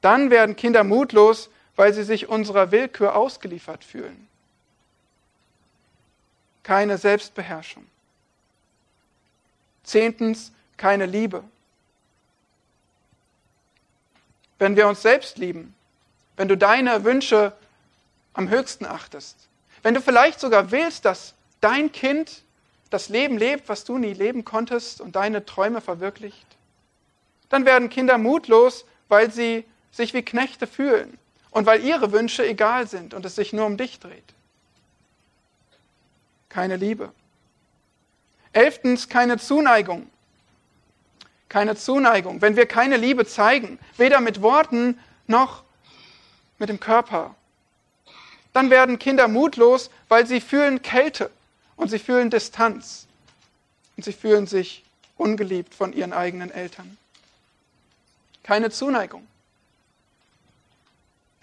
Dann werden Kinder mutlos, weil sie sich unserer Willkür ausgeliefert fühlen. Keine Selbstbeherrschung. Zehntens, keine Liebe. Wenn wir uns selbst lieben, wenn du deine Wünsche am höchsten achtest, wenn du vielleicht sogar willst, dass dein Kind das Leben lebt, was du nie leben konntest und deine Träume verwirklicht, dann werden Kinder mutlos, weil sie sich wie Knechte fühlen und weil ihre Wünsche egal sind und es sich nur um dich dreht. Keine Liebe. Elftens, keine Zuneigung. Keine Zuneigung. Wenn wir keine Liebe zeigen, weder mit Worten noch mit dem Körper, dann werden Kinder mutlos, weil sie fühlen Kälte und sie fühlen Distanz und sie fühlen sich ungeliebt von ihren eigenen Eltern. Keine Zuneigung.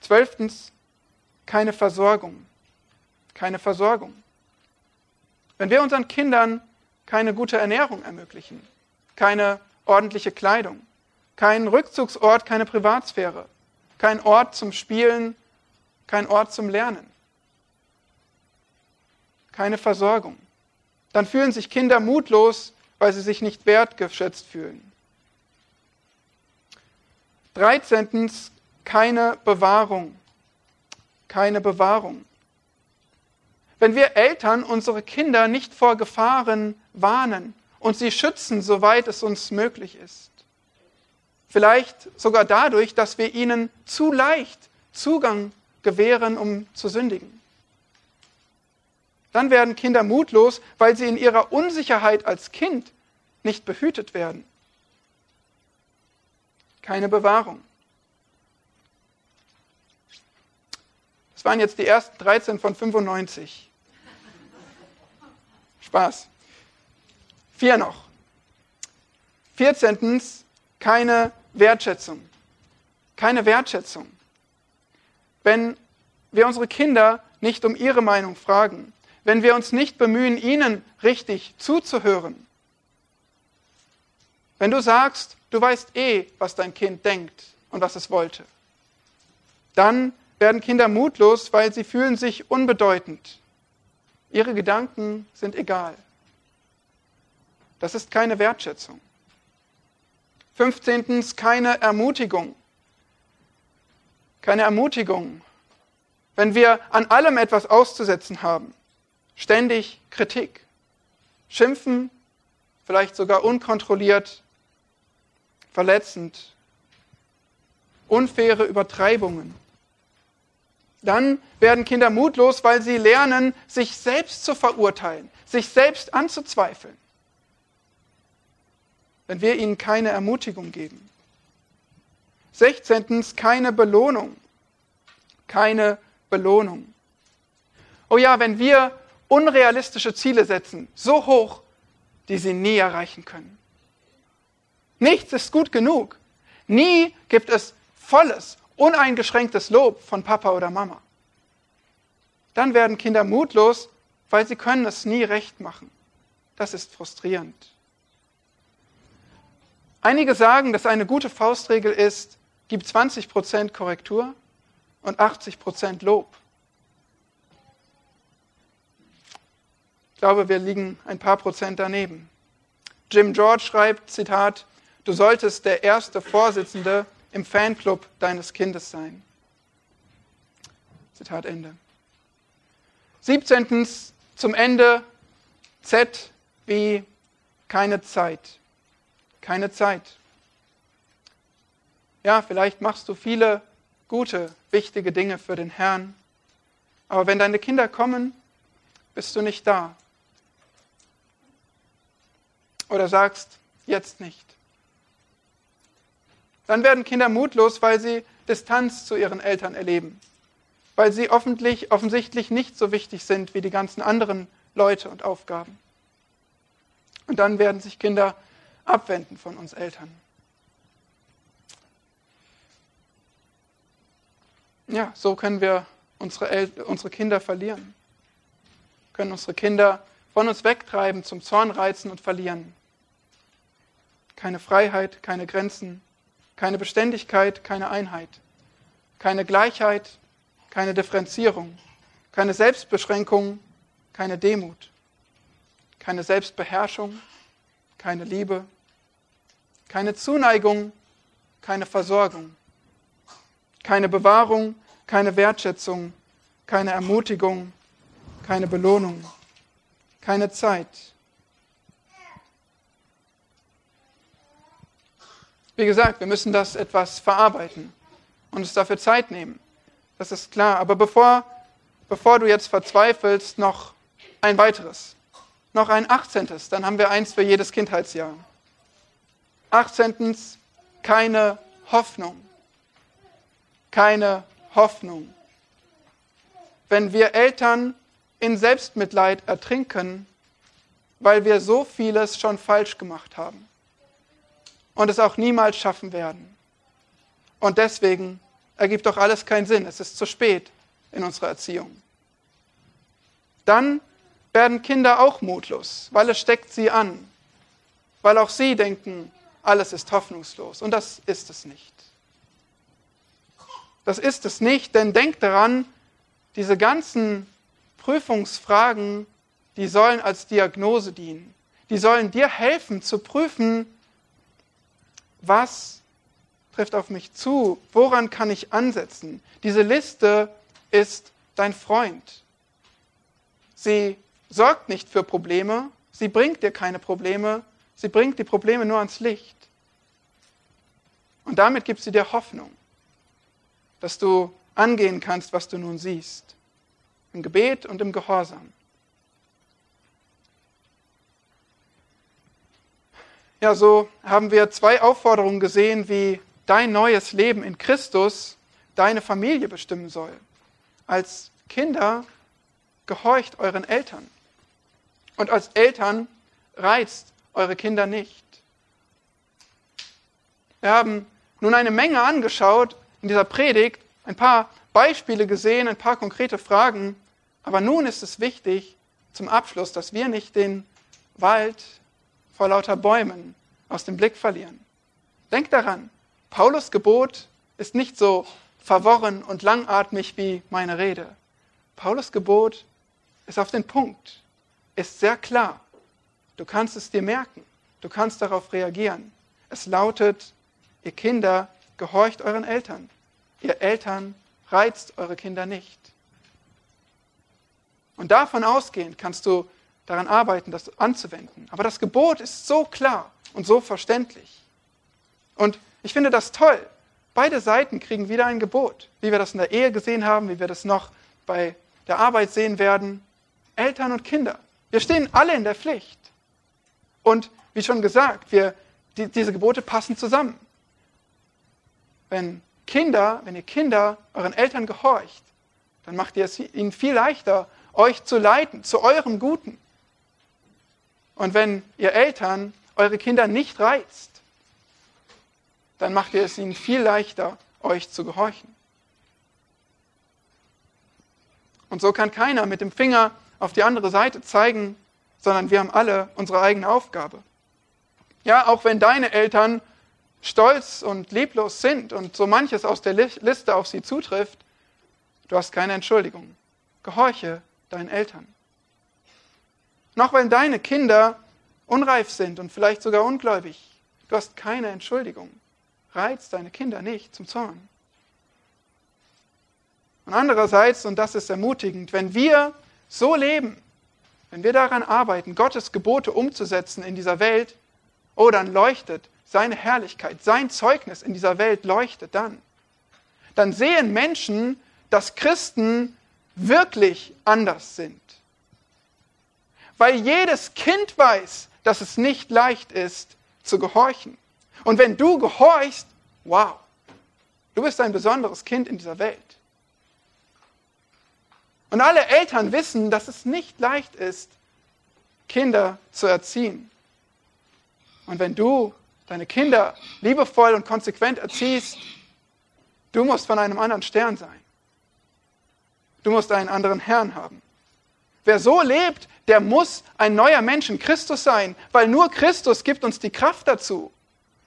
Zwölftens, keine Versorgung. Keine Versorgung. Wenn wir unseren Kindern keine gute Ernährung ermöglichen, keine ordentliche Kleidung, keinen Rückzugsort, keine Privatsphäre, kein Ort zum Spielen, kein Ort zum Lernen, keine Versorgung. Dann fühlen sich Kinder mutlos, weil sie sich nicht wertgeschätzt fühlen. 13. Keine Bewahrung. Keine Bewahrung. Wenn wir Eltern unsere Kinder nicht vor Gefahren warnen und sie schützen, soweit es uns möglich ist, vielleicht sogar dadurch, dass wir ihnen zu leicht Zugang gewähren, um zu sündigen. Dann werden Kinder mutlos, weil sie in ihrer Unsicherheit als Kind nicht behütet werden. Keine Bewahrung. Das waren jetzt die ersten 13 von 95. Spaß. Vier noch. Vierzehntens, keine Wertschätzung. Keine Wertschätzung. Wenn wir unsere Kinder nicht um ihre Meinung fragen, wenn wir uns nicht bemühen, ihnen richtig zuzuhören, wenn du sagst, du weißt eh, was dein Kind denkt und was es wollte, dann werden Kinder mutlos, weil sie fühlen sich unbedeutend. Ihre Gedanken sind egal. Das ist keine Wertschätzung. 15. keine Ermutigung. Keine Ermutigung. Wenn wir an allem etwas auszusetzen haben, ständig Kritik, schimpfen, vielleicht sogar unkontrolliert, verletzend, unfaire Übertreibungen, dann werden Kinder mutlos, weil sie lernen, sich selbst zu verurteilen, sich selbst anzuzweifeln wenn wir ihnen keine Ermutigung geben. 16. keine Belohnung. Keine Belohnung. Oh ja, wenn wir unrealistische Ziele setzen, so hoch, die sie nie erreichen können. Nichts ist gut genug. Nie gibt es volles, uneingeschränktes Lob von Papa oder Mama. Dann werden Kinder mutlos, weil sie können es nie recht machen. Das ist frustrierend. Einige sagen, dass eine gute Faustregel ist, gib 20% Korrektur und 80% Lob. Ich glaube, wir liegen ein paar Prozent daneben. Jim George schreibt, Zitat, du solltest der erste Vorsitzende im Fanclub deines Kindes sein. Zitat Ende. 17. zum Ende Z wie keine Zeit keine Zeit. Ja, vielleicht machst du viele gute, wichtige Dinge für den Herrn, aber wenn deine Kinder kommen, bist du nicht da. Oder sagst, jetzt nicht. Dann werden Kinder mutlos, weil sie Distanz zu ihren Eltern erleben, weil sie offensichtlich nicht so wichtig sind wie die ganzen anderen Leute und Aufgaben. Und dann werden sich Kinder abwenden von uns Eltern. Ja, so können wir unsere, El unsere Kinder verlieren. Können unsere Kinder von uns wegtreiben, zum Zorn reizen und verlieren. Keine Freiheit, keine Grenzen, keine Beständigkeit, keine Einheit. keine Gleichheit, keine Differenzierung, keine Selbstbeschränkung, keine Demut, keine Selbstbeherrschung, keine Liebe, keine Zuneigung, keine Versorgung, keine Bewahrung, keine Wertschätzung, keine Ermutigung, keine Belohnung, keine Zeit. Wie gesagt, wir müssen das etwas verarbeiten und uns dafür Zeit nehmen. Das ist klar. Aber bevor, bevor du jetzt verzweifelst, noch ein weiteres. Noch ein 18. Dann haben wir eins für jedes Kindheitsjahr. 18. Keine Hoffnung. Keine Hoffnung. Wenn wir Eltern in Selbstmitleid ertrinken, weil wir so vieles schon falsch gemacht haben und es auch niemals schaffen werden. Und deswegen ergibt doch alles keinen Sinn. Es ist zu spät in unserer Erziehung. Dann werden Kinder auch mutlos, weil es steckt sie an, weil auch sie denken, alles ist hoffnungslos. Und das ist es nicht. Das ist es nicht, denn denkt daran, diese ganzen Prüfungsfragen, die sollen als Diagnose dienen. Die sollen dir helfen zu prüfen, was trifft auf mich zu, woran kann ich ansetzen. Diese Liste ist dein Freund. Sie sorgt nicht für Probleme, sie bringt dir keine Probleme, sie bringt die Probleme nur ans Licht. Und damit gibt sie dir Hoffnung, dass du angehen kannst, was du nun siehst. Im Gebet und im Gehorsam. Ja, so haben wir zwei Aufforderungen gesehen, wie dein neues Leben in Christus deine Familie bestimmen soll. Als Kinder gehorcht euren Eltern. Und als Eltern reizt eure Kinder nicht. Wir haben nun eine Menge angeschaut in dieser Predigt, ein paar Beispiele gesehen, ein paar konkrete Fragen. Aber nun ist es wichtig zum Abschluss, dass wir nicht den Wald vor lauter Bäumen aus dem Blick verlieren. Denkt daran, Paulus Gebot ist nicht so verworren und langatmig wie meine Rede. Paulus Gebot ist auf den Punkt, ist sehr klar. Du kannst es dir merken, du kannst darauf reagieren. Es lautet, ihr Kinder, gehorcht euren Eltern. Ihr Eltern reizt eure Kinder nicht. Und davon ausgehend kannst du daran arbeiten, das anzuwenden. Aber das Gebot ist so klar und so verständlich. Und ich finde das toll. Beide Seiten kriegen wieder ein Gebot, wie wir das in der Ehe gesehen haben, wie wir das noch bei der Arbeit sehen werden. Eltern und Kinder. Wir stehen alle in der Pflicht. Und wie schon gesagt, wir, die, diese Gebote passen zusammen. Wenn Kinder, wenn ihr Kinder euren Eltern gehorcht, dann macht ihr es ihnen viel leichter, euch zu leiten, zu eurem Guten. Und wenn ihr Eltern eure Kinder nicht reizt, dann macht ihr es ihnen viel leichter, euch zu gehorchen. Und so kann keiner mit dem Finger auf die andere Seite zeigen, sondern wir haben alle unsere eigene Aufgabe. Ja, auch wenn deine Eltern stolz und leblos sind und so manches aus der Liste auf sie zutrifft, du hast keine Entschuldigung. Gehorche deinen Eltern. Noch wenn deine Kinder unreif sind und vielleicht sogar ungläubig, du hast keine Entschuldigung. Reiz deine Kinder nicht zum Zorn. Und andererseits, und das ist ermutigend, wenn wir so leben, wenn wir daran arbeiten, Gottes Gebote umzusetzen in dieser Welt, oh, dann leuchtet seine Herrlichkeit, sein Zeugnis in dieser Welt leuchtet dann. Dann sehen Menschen, dass Christen wirklich anders sind. Weil jedes Kind weiß, dass es nicht leicht ist, zu gehorchen. Und wenn du gehorchst, wow, du bist ein besonderes Kind in dieser Welt. Und alle Eltern wissen, dass es nicht leicht ist, Kinder zu erziehen. Und wenn du deine Kinder liebevoll und konsequent erziehst, du musst von einem anderen Stern sein. Du musst einen anderen Herrn haben. Wer so lebt, der muss ein neuer Mensch in Christus sein, weil nur Christus gibt uns die Kraft dazu.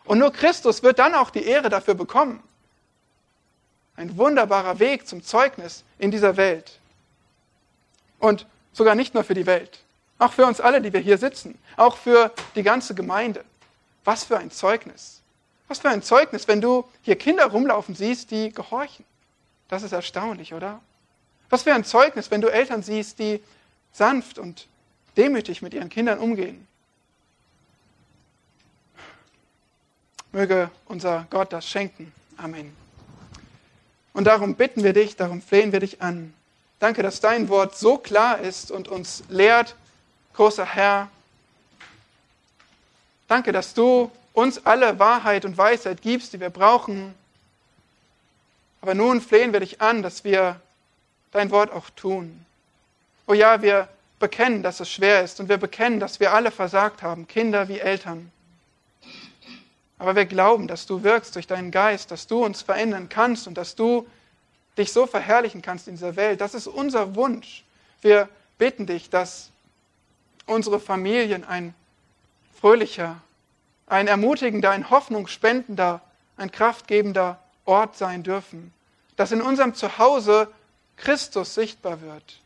Und nur Christus wird dann auch die Ehre dafür bekommen. ein wunderbarer Weg zum Zeugnis in dieser Welt. Und sogar nicht nur für die Welt, auch für uns alle, die wir hier sitzen, auch für die ganze Gemeinde. Was für ein Zeugnis. Was für ein Zeugnis, wenn du hier Kinder rumlaufen siehst, die gehorchen. Das ist erstaunlich, oder? Was für ein Zeugnis, wenn du Eltern siehst, die sanft und demütig mit ihren Kindern umgehen. Möge unser Gott das schenken. Amen. Und darum bitten wir dich, darum flehen wir dich an. Danke, dass dein Wort so klar ist und uns lehrt, großer Herr. Danke, dass du uns alle Wahrheit und Weisheit gibst, die wir brauchen. Aber nun flehen wir dich an, dass wir dein Wort auch tun. Oh ja, wir bekennen, dass es schwer ist und wir bekennen, dass wir alle versagt haben, Kinder wie Eltern. Aber wir glauben, dass du wirkst durch deinen Geist, dass du uns verändern kannst und dass du dich so verherrlichen kannst in dieser Welt. Das ist unser Wunsch. Wir bitten dich, dass unsere Familien ein fröhlicher, ein ermutigender, ein hoffnungsspendender, ein kraftgebender Ort sein dürfen. Dass in unserem Zuhause Christus sichtbar wird.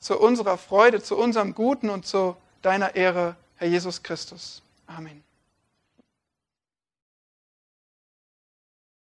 Zu unserer Freude, zu unserem Guten und zu deiner Ehre, Herr Jesus Christus. Amen.